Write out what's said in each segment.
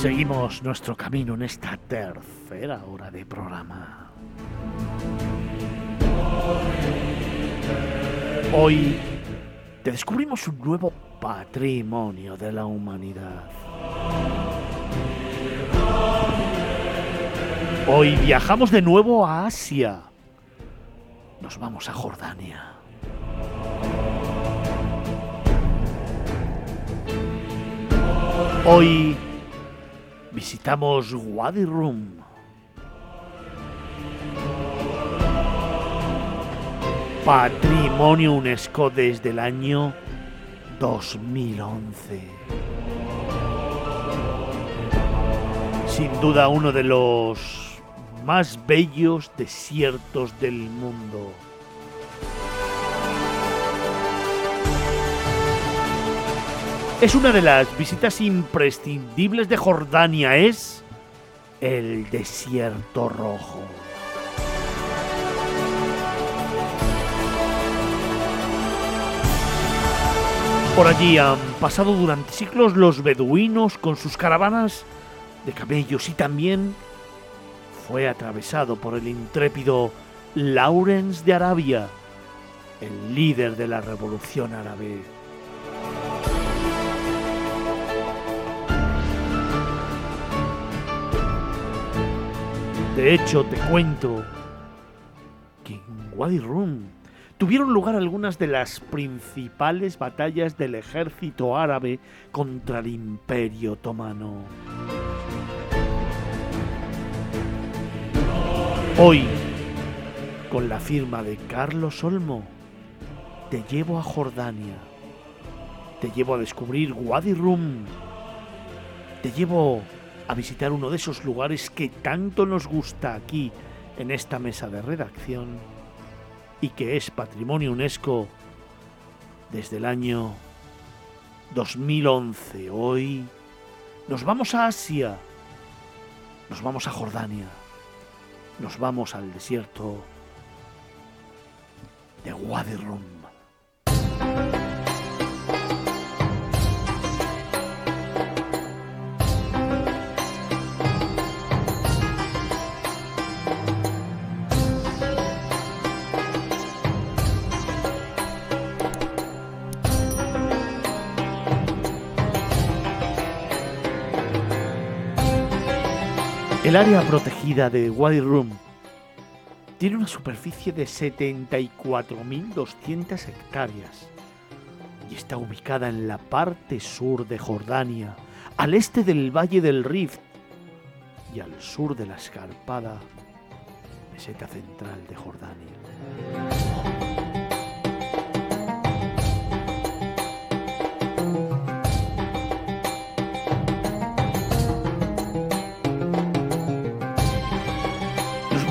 Seguimos nuestro camino en esta tercera hora de programa. Hoy te descubrimos un nuevo patrimonio de la humanidad. Hoy viajamos de nuevo a Asia. Nos vamos a Jordania. Hoy visitamos Wadi Rum. Patrimonio UNESCO desde el año 2011. Sin duda uno de los más bellos desiertos del mundo. Es una de las visitas imprescindibles de Jordania, es el desierto rojo. Por allí han pasado durante siglos los beduinos con sus caravanas de camellos y también fue atravesado por el intrépido Lawrence de Arabia, el líder de la revolución árabe. De hecho, te cuento que en Wadi Rum tuvieron lugar algunas de las principales batallas del ejército árabe contra el imperio otomano. Hoy, con la firma de Carlos Olmo, te llevo a Jordania, te llevo a descubrir Wadi Rum, te llevo a visitar uno de esos lugares que tanto nos gusta aquí en esta mesa de redacción y que es patrimonio UNESCO desde el año 2011. Hoy nos vamos a Asia, nos vamos a Jordania, nos vamos al desierto de Wadi Rum. El área protegida de Wadi Rum tiene una superficie de 74.200 hectáreas y está ubicada en la parte sur de Jordania, al este del Valle del Rift y al sur de la escarpada meseta central de Jordania.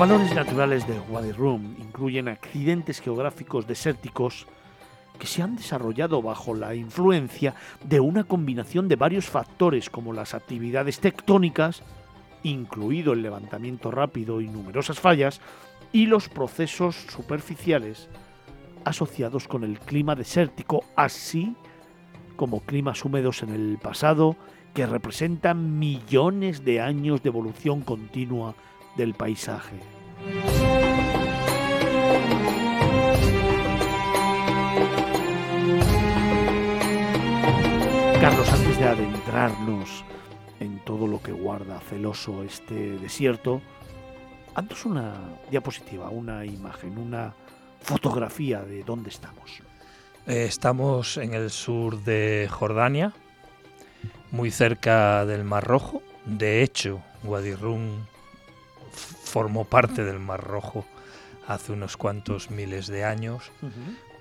Valores naturales de Wadi Rum incluyen accidentes geográficos desérticos que se han desarrollado bajo la influencia de una combinación de varios factores como las actividades tectónicas, incluido el levantamiento rápido y numerosas fallas, y los procesos superficiales asociados con el clima desértico, así como climas húmedos en el pasado que representan millones de años de evolución continua del paisaje. Carlos, antes de adentrarnos en todo lo que guarda celoso este desierto, haznos una diapositiva, una imagen, una fotografía de dónde estamos. Eh, estamos en el sur de Jordania, muy cerca del Mar Rojo. De hecho, Rum formó parte del Mar Rojo hace unos cuantos miles de años,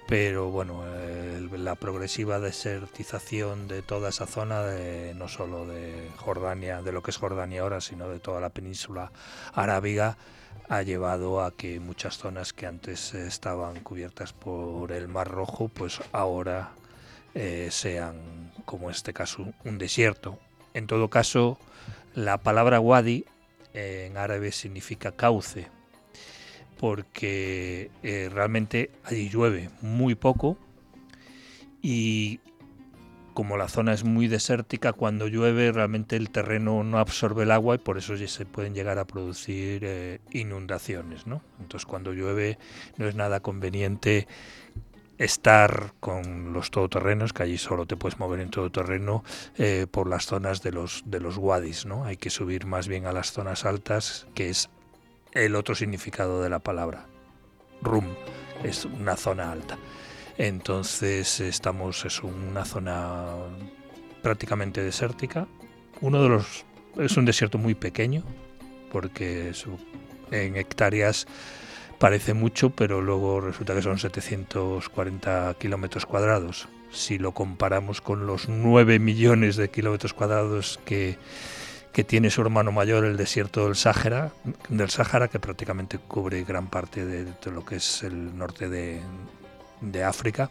pero bueno, la progresiva desertización de toda esa zona, de, no solo de Jordania, de lo que es Jordania ahora, sino de toda la península arábiga, ha llevado a que muchas zonas que antes estaban cubiertas por el Mar Rojo, pues ahora eh, sean, como en este caso, un desierto. En todo caso, la palabra wadi en árabe significa cauce, porque eh, realmente allí llueve muy poco y como la zona es muy desértica, cuando llueve realmente el terreno no absorbe el agua y por eso se pueden llegar a producir eh, inundaciones. ¿no? Entonces cuando llueve no es nada conveniente estar con los todoterrenos, que allí solo te puedes mover en todoterreno eh, por las zonas de los, de los wadis. ¿no? Hay que subir más bien a las zonas altas, que es el otro significado de la palabra. Rum es una zona alta. Entonces estamos en una zona prácticamente desértica. Uno de los es un desierto muy pequeño porque en hectáreas parece mucho, pero luego resulta que son 740 kilómetros cuadrados. Si lo comparamos con los 9 millones de kilómetros cuadrados que, que tiene su hermano mayor, el desierto del Sáhara, del Sáhara, que prácticamente cubre gran parte de lo que es el norte de, de África,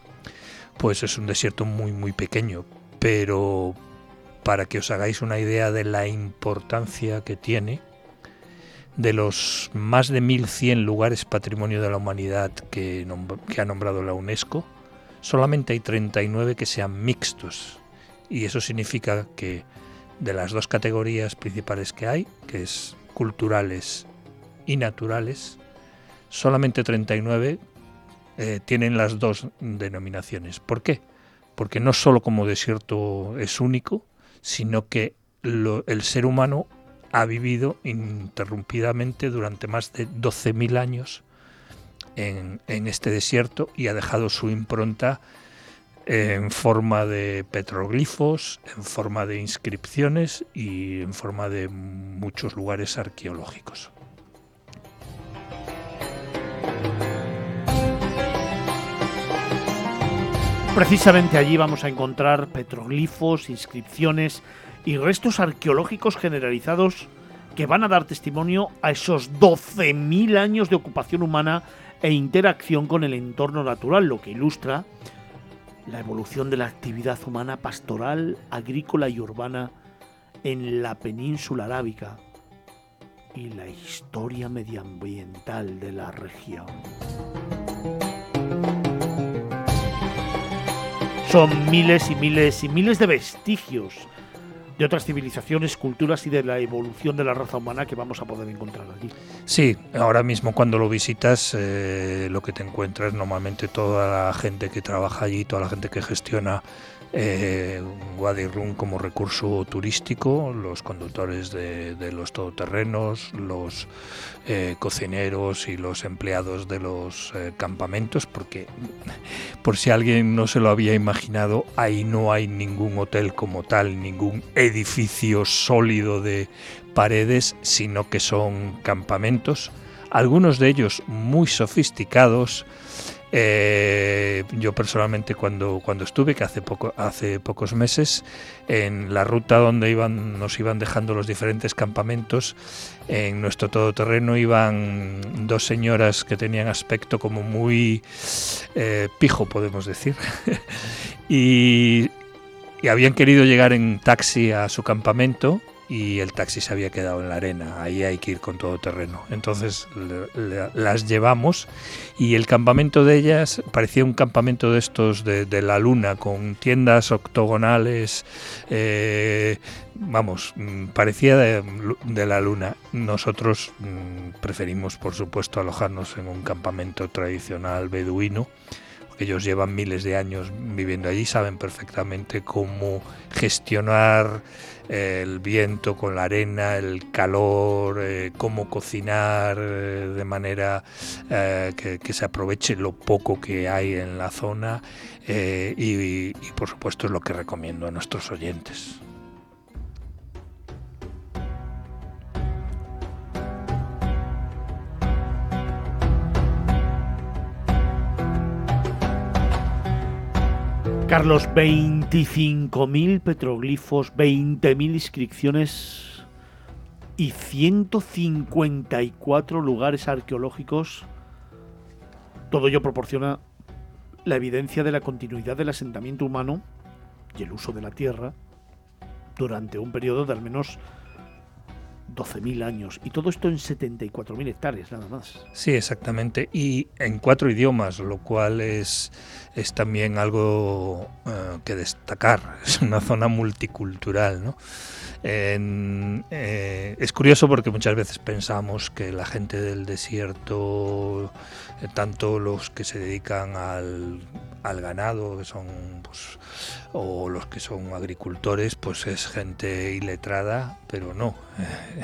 pues es un desierto muy muy pequeño, pero para que os hagáis una idea de la importancia que tiene, de los más de 1.100 lugares patrimonio de la humanidad que, ha nombrado la UNESCO, solamente hay 39 que sean mixtos. Y eso significa que de las dos categorías principales que hay, que es culturales y naturales, solamente 39 eh, tienen las dos denominaciones. ¿Por qué? Porque no solo como desierto es único, sino que el ser humano ha vivido interrumpidamente durante más de 12.000 años en, en, este desierto y ha dejado su impronta en forma de petroglifos, en forma de inscripciones y en forma de muchos lugares arqueológicos. Precisamente allí vamos a encontrar petroglifos, inscripciones y restos arqueológicos generalizados que van a dar testimonio a esos 12.000 años de ocupación humana e interacción con el entorno natural, lo que ilustra la evolución de la actividad humana pastoral, agrícola y urbana en la península arábica y la historia medioambiental de la región. Son miles y miles y miles de vestigios de otras civilizaciones, culturas y de la evolución de la raza humana que vamos a poder encontrar allí. Sí, ahora mismo cuando lo visitas, eh, lo que te encuentras normalmente toda la gente que trabaja allí, toda la gente que gestiona eh, Rum como recurso turístico, los conductores de, los todoterrenos, los eh, cocineros y los empleados de los eh, campamentos, porque por si alguien no se lo había imaginado, ahí no hay ningún hotel como tal, ningún edificio sólido de paredes, sino que son campamentos, algunos de ellos muy sofisticados, eh, yo personalmente cuando, cuando estuve, que hace, poco, hace pocos meses, en la ruta donde iban, nos iban dejando los diferentes campamentos, en nuestro todoterreno iban dos señoras que tenían aspecto como muy eh, pijo, podemos decir, y, y habían querido llegar en taxi a su campamento y el taxi se había quedado en la arena. Ahí hay que ir con todo terreno. Entonces las llevamos y el campamento de ellas parecía un campamento de estos de, la luna, con tiendas octogonales. Eh, vamos, mm, parecía de, de, la luna. Nosotros mm, preferimos, por supuesto, alojarnos en un campamento tradicional beduino ellos llevan miles de años viviendo allí, saben perfectamente cómo gestionar el viento con la arena, el calor, eh, cómo cocinar eh, de manera eh, que, se aproveche lo poco que hay en la zona y por supuesto es lo que recomiendo a nuestros oyentes. Carlos, 25.000 petroglifos, 20.000 inscripciones y 154 lugares arqueológicos. Todo ello proporciona la evidencia de la continuidad del asentamiento humano y el uso de la tierra durante un periodo de al menos 12.000 años. Y todo esto en 74.000 hectáreas, nada más. Sí, exactamente. Y en cuatro idiomas, lo cual es, es también algo eh, que destacar. Es una zona multicultural, ¿no? Eh, es curioso porque muchas veces pensamos que la gente del desierto, eh, tanto los que se dedican al, ganado, que son pues, o los que son agricultores, pues es gente iletrada, pero no.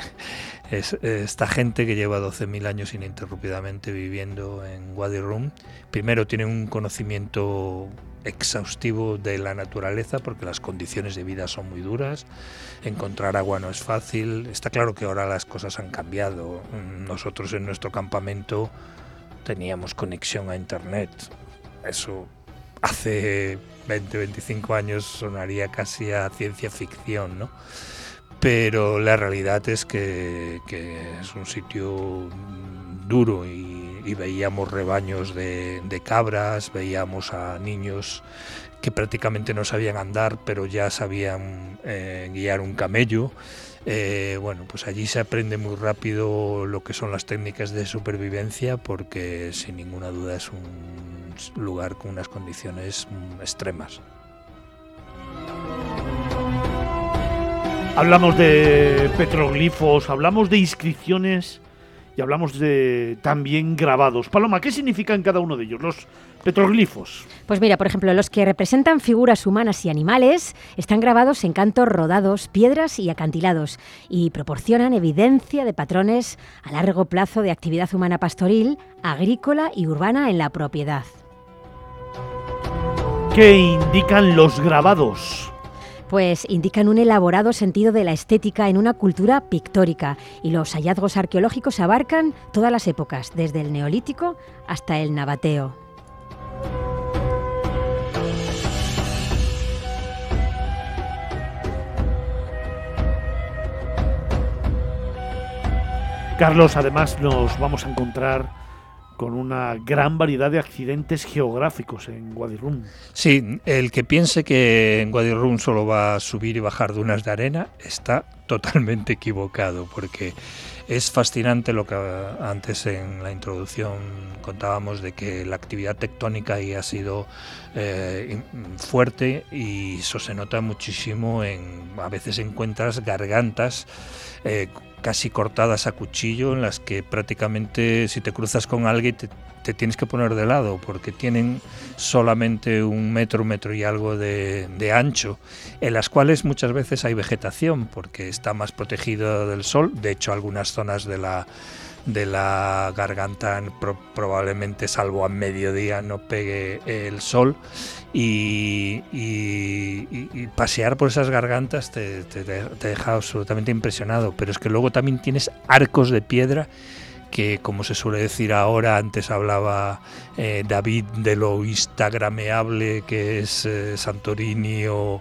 es esta gente que lleva 12.000 años ininterrumpidamente viviendo en Wadi Rum. Primero tiene un conocimiento exhaustivo de la naturaleza porque las condiciones de vida son muy duras, encontrar agua no es fácil, está claro que ahora las cosas han cambiado, nosotros en nuestro campamento teníamos conexión a internet, eso hace 20, 25 años sonaría casi a ciencia ficción, ¿no? Pero la realidad es que, es un sitio duro y y veíamos rebaños de, cabras, veíamos a niños que prácticamente no sabían andar, pero ya sabían eh, guiar un camello. Eh, bueno, pues allí se aprende muy rápido lo que son las técnicas de supervivencia, porque sin ninguna duda es un lugar con unas condiciones mm, extremas. Hablamos de petroglifos, hablamos de inscripciones y hablamos de también grabados. Paloma, ¿qué significan cada uno de ellos, los petroglifos? Pues mira, por ejemplo, los que representan figuras humanas y animales están grabados en cantos rodados, piedras y acantilados y proporcionan evidencia de patrones a largo plazo de actividad humana pastoril, agrícola y urbana en la propiedad. ¿Qué indican los grabados? pues indican un elaborado sentido de la estética en una cultura pictórica y los hallazgos arqueológicos abarcan todas las épocas, desde el neolítico hasta el nabateo. Carlos, además nos vamos a encontrar con una gran variedad de accidentes geográficos en Guadirrum. Sí, el que piense que en Guadirrum solo va a subir y bajar dunas de arena está totalmente equivocado, porque es fascinante lo que antes en la introducción contábamos de que la actividad tectónica ahí ha sido eh, fuerte y eso se nota muchísimo en a veces encuentras gargantas eh, casi cortadas a cuchillo en las que prácticamente si te cruzas con alguien te, tienes que poner de lado porque tienen solamente un metro, un metro y algo de, ancho, en las cuales muchas veces hay vegetación porque está más protegido del sol. De hecho, algunas zonas de la de la garganta probablemente salvo a mediodía no pegue el sol. Y, pasear por esas gargantas te, deja absolutamente impresionado. Pero es que luego también tienes arcos de piedra que como se suele decir ahora, antes hablaba eh, David de lo instagrameable que es eh, Santorini o,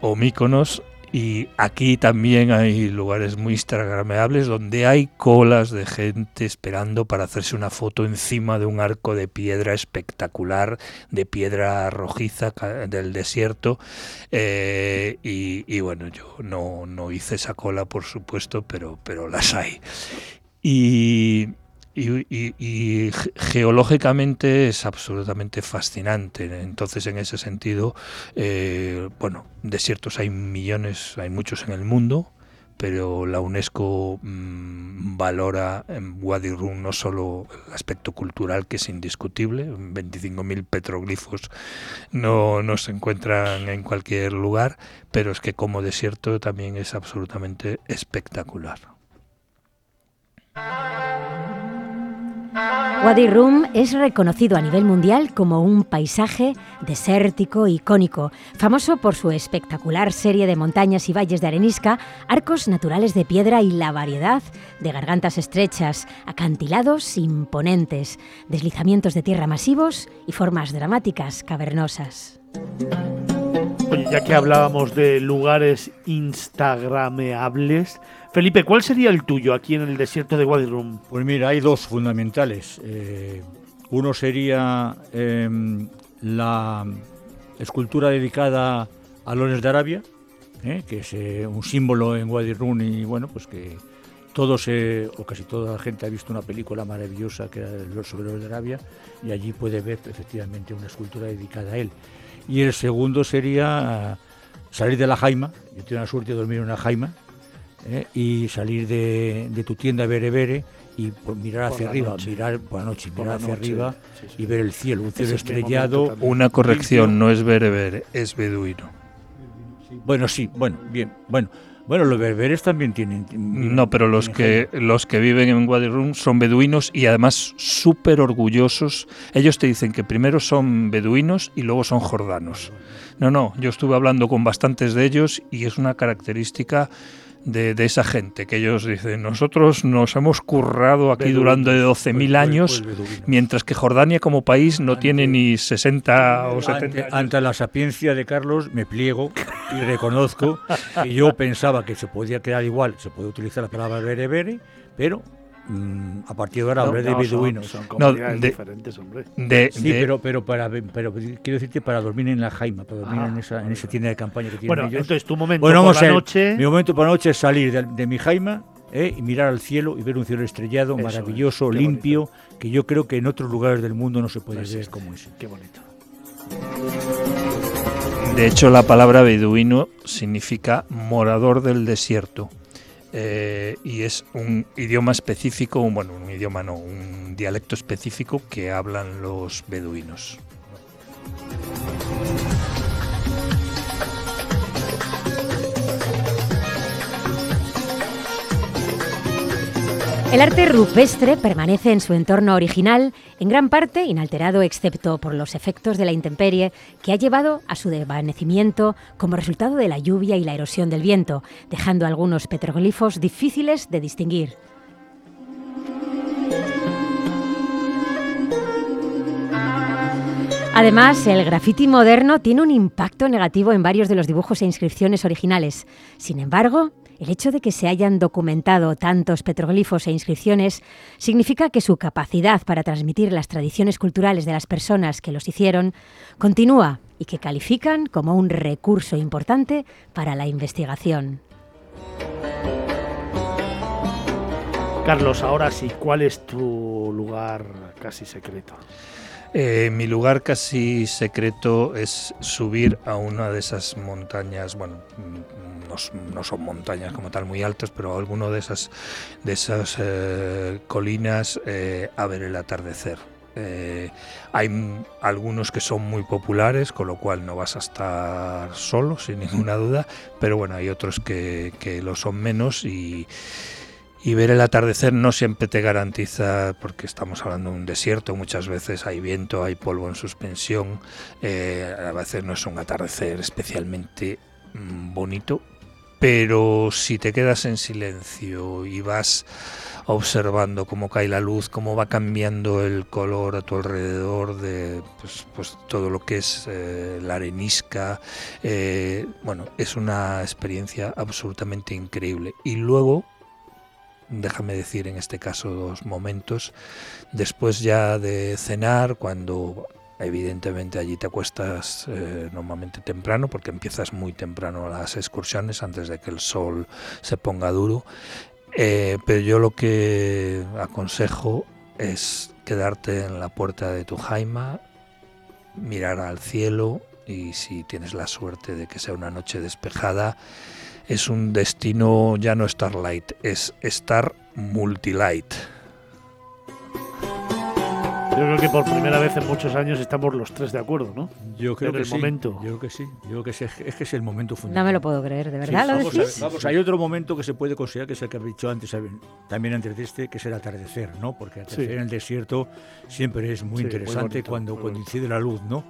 o Míconos, y aquí también hay lugares muy instagrameables donde hay colas de gente esperando para hacerse una foto encima de un arco de piedra espectacular, de piedra rojiza del desierto. Eh, y, bueno, yo no, no hice esa cola, por supuesto, pero, pero las hay. Y, y, geológicamente es absolutamente fascinante. Entonces, en ese sentido, eh, bueno, desiertos hay millones, hay muchos en el mundo, pero la UNESCO mm, valora en Wadi Rum no solo el aspecto cultural, que es indiscutible, 25.000 petroglifos no, no se encuentran en cualquier lugar, pero es que como desierto también es absolutamente espectacular. Wadi Rum es reconocido a nivel mundial como un paisaje desértico icónico, famoso por su espectacular serie de montañas y valles de arenisca, arcos naturales de piedra y la variedad de gargantas estrechas, acantilados imponentes, deslizamientos de tierra masivos y formas dramáticas cavernosas. Ya que hablábamos de lugares instagrameables, Felipe, ¿cuál sería el tuyo aquí en el desierto de Wadi? Pues mira, hay dos fundamentales. Eh, uno sería em, la escultura dedicada a Lones de Arabia, eh, que es eh, un símbolo en Wadi Rum y bueno, pues que todos eh, o casi toda la gente ha visto una película maravillosa que era los de Arabia y allí puede ver efectivamente una escultura dedicada a él. Y el segundo sería salir de la jaima, yo tengo la suerte de dormir en una jaima, eh, y salir de, tu tienda Bere y pues, mirar hacia arriba, mirar por la noche, mirar hacia arriba y ver el cielo, un cielo estrellado. Una corrección, no es Bere es beduino. Bueno, sí, bueno, bien, bueno. Bueno, los berberes también tienen. No, pero los que los que viven en Wadi son beduinos y además súper orgullosos. Ellos te dicen que primero son beduinos y luego son jordanos. No, no, yo estuve hablando con bastantes de ellos y es una característica de, esa gente, que ellos dicen, nosotros nos hemos currado aquí durante 12.000 pues, pues, años, pues, mientras que Jordania como país no tiene ni 60 o 70 ante, ante, la sapiencia de Carlos me pliego y reconozco que yo pensaba que se podía quedar igual, se puede utilizar la palabra berebere, pero a partir de ahora no, de beduinos. Son, comunidades diferentes, hombre. sí, pero, pero, para, pero quiero decirte para dormir en la Jaima, para dormir en, esa, en esa tienda de campaña que tienen bueno, ellos. entonces tu momento por la noche... Mi momento por la noche es salir de, mi Jaima eh, y mirar al cielo y ver un cielo estrellado, maravilloso, limpio, que yo creo que en otros lugares del mundo no se puede ver como ese. Qué bonito. De hecho, la palabra beduino significa morador del desierto. Eh, y es un idioma específico, bueno, un idioma no, un dialecto específico que hablan los beduinos. El arte rupestre permanece en su entorno original, en gran parte inalterado excepto por los efectos de la intemperie que ha llevado a su desvanecimiento como resultado de la lluvia y la erosión del viento, dejando algunos petroglifos difíciles de distinguir. Además, el graffiti moderno tiene un impacto negativo en varios de los dibujos e inscripciones originales. Sin embargo, el hecho de que se hayan documentado tantos petroglifos e inscripciones significa que su capacidad para transmitir las tradiciones culturales de las personas que los hicieron continúa y que califican como un recurso importante para la investigación. Carlos, ahora sí, ¿cuál es tu lugar casi secreto? Eh, mi lugar casi secreto es subir a una de esas montañas, bueno, no, son montañas como tal muy altas, pero alguno de esas, de esas eh, colinas eh, a ver el atardecer. hay algunos que son muy populares, con lo cual no vas a estar solo, sin ninguna duda, pero bueno, hay otros que, lo son menos y y ver el atardecer no siempre te garantiza, porque estamos hablando de un desierto, muchas veces hay viento, hay polvo en suspensión, eh, a veces no es un atardecer especialmente mm, bonito, pero si te quedas en silencio y vas observando cómo cae la luz, cómo va cambiando el color a tu alrededor de pues, pues todo lo que es eh, la arenisca, eh, bueno, es una experiencia absolutamente increíble. Y luego déjame decir en este caso dos momentos, después ya de cenar, cuando evidentemente allí te acuestas eh, normalmente temprano, porque empiezas muy temprano las excursiones antes de que el sol se ponga duro, eh, pero yo lo que aconsejo es quedarte en la puerta de tu jaima, mirar al cielo y si tienes la suerte de que sea una noche despejada, es un destino ya no Starlight, es Star Multilight. Yo creo que por primera vez en muchos años estamos los tres de acuerdo, ¿no? Yo creo que el sí. momento. Yo creo que sí. Yo creo que es, es que es el momento fundamental. No me lo puedo creer, ¿de verdad lo vamos, decís? vamos, hay otro momento que se puede considerar que es el que he dicho antes, también antes de este, que es el atardecer, ¿no? Porque atardecer en el desierto siempre es muy interesante cuando, cuando incide la luz, ¿no?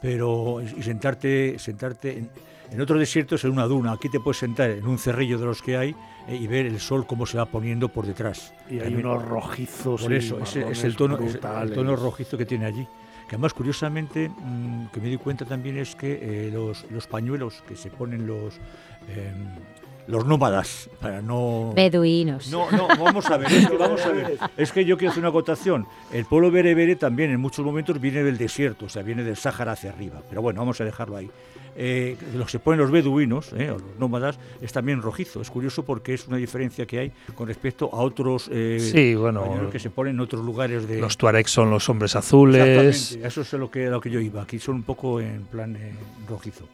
Pero y sentarte, sentarte en, en otros desiertos en una duna, aquí te puedes sentar en un cerrillo de los que hay eh, y ver el sol cómo se va poniendo por detrás. Y hay unos rojizos. Por eso, es, el tono, el tono rojizo que tiene allí. Que además, curiosamente, mm, que me di cuenta también es que eh, los, los, pañuelos que se ponen los, em, los nómadas, para no... Beduinos. No, no, vamos a ver, es que, vamos a ver, es que yo quiero hacer una acotación. El pueblo berebere también en muchos momentos viene del desierto, o sea, viene del Sáhara hacia arriba. Pero bueno, vamos a dejarlo ahí. Eh, lo que se ponen los beduinos, eh, o los nómadas, es también rojizo. Es curioso porque es una diferencia que hay con respecto a otros eh, Sí, bueno, que se ponen en otros lugares de... Los tuaregs son los hombres azules. Exactamente, eso es lo que, a lo que yo iba. Aquí son un poco en plan eh, rojizo.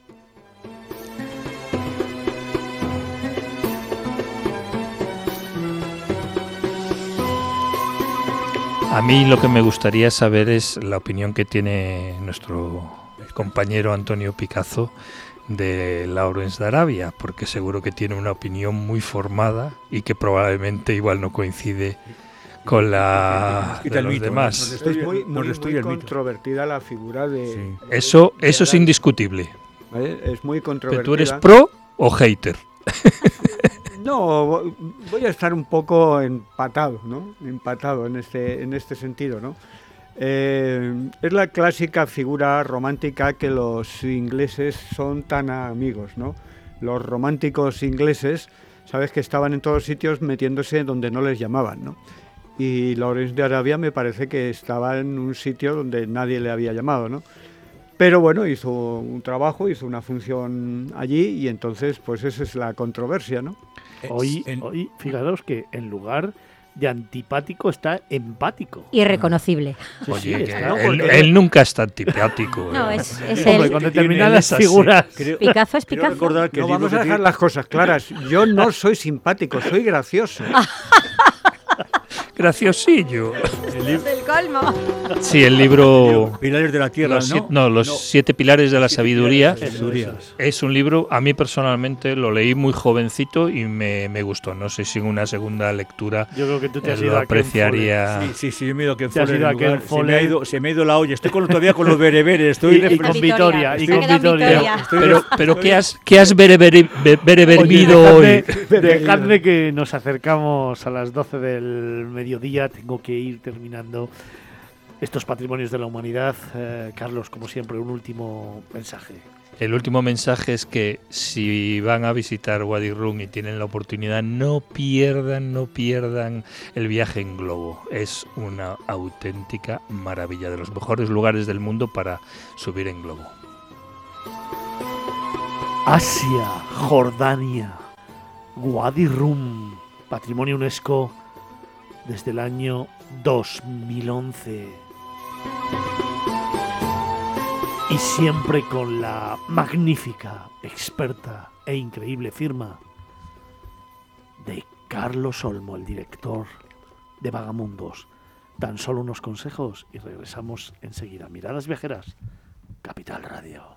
A mí lo que me gustaría saber es la opinión que tiene nuestro compañero Antonio Picazo de Lawrence de Arabia, porque seguro que tiene una opinión muy formada y que probablemente igual no coincide con la de los mito, demás. ¿no? Nos muy, muy, muy controvertida la figura de... Sí. Eso, eso es indiscutible. ¿vale? Es muy controvertida. tú eres pro o hater. No, vo- voy a estar un poco empatado, ¿no? Empatado en este, en este sentido, ¿no? Eh, es la clásica figura romántica que los ingleses son tan amigos, ¿no? Los románticos ingleses, sabes que estaban en todos sitios metiéndose donde no les llamaban, ¿no? Y Lawrence de Arabia me parece que estaba en un sitio donde nadie le había llamado, ¿no? Pero bueno, hizo un trabajo, hizo una función allí y entonces, pues esa es la controversia, ¿no? Hoy, En- hoy, fijaros que en lugar de antipático está empático. Irreconocible. Sí, Oye, sí, que está, él, porque- él nunca está antipático. No, ¿eh? es, es Hombre, el con determinadas es figuras. Creo- Picazo es Picazo. recordar que No el libro vamos a dejar las cosas claras. Yo no soy simpático, soy gracioso. Graciosillo. el libro- el colmo. Sí, el libro... Pilares de la Tierra, Los, ¿no? siete, no, los siete pilares de la Siete sabiduría. pilares de la sabiduría. Es un libro, a mí personalmente lo leí muy jovencito y me, me gustó. No sé si en una segunda lectura Yo creo que tú te has lo ido apreciaría. Sí, sí, sí, yo me he ido a Ken lugar. Se me, ha ido, se me ha ido la olla. Estoy con, todavía con los bereberes. Estoy Y, y con Vitoria. Y con Vitoria. Pero, pero estoy- ¿qué has, qué has bereber- be- bereberbido hoy? Dejadme, dejadme que nos acercamos a las 12 del mediodía. Tengo que ir terminando estos patrimonios de la humanidad. Eh, Carlos, como siempre, un último mensaje. El último mensaje es que si van a visitar Wadi Rum y tienen la oportunidad, no pierdan, no pierdan el viaje en globo. Es una auténtica maravilla, de los mejores lugares del mundo para subir en globo. Asia, Jordania, Wadi Rum, Patrimonio UNESCO desde el año 2011. Y siempre con la magnífica, experta e increíble firma de Carlos Olmo, el director de Vagamundos. Tan solo unos consejos y regresamos enseguida. Miradas viajeras, Capital Radio.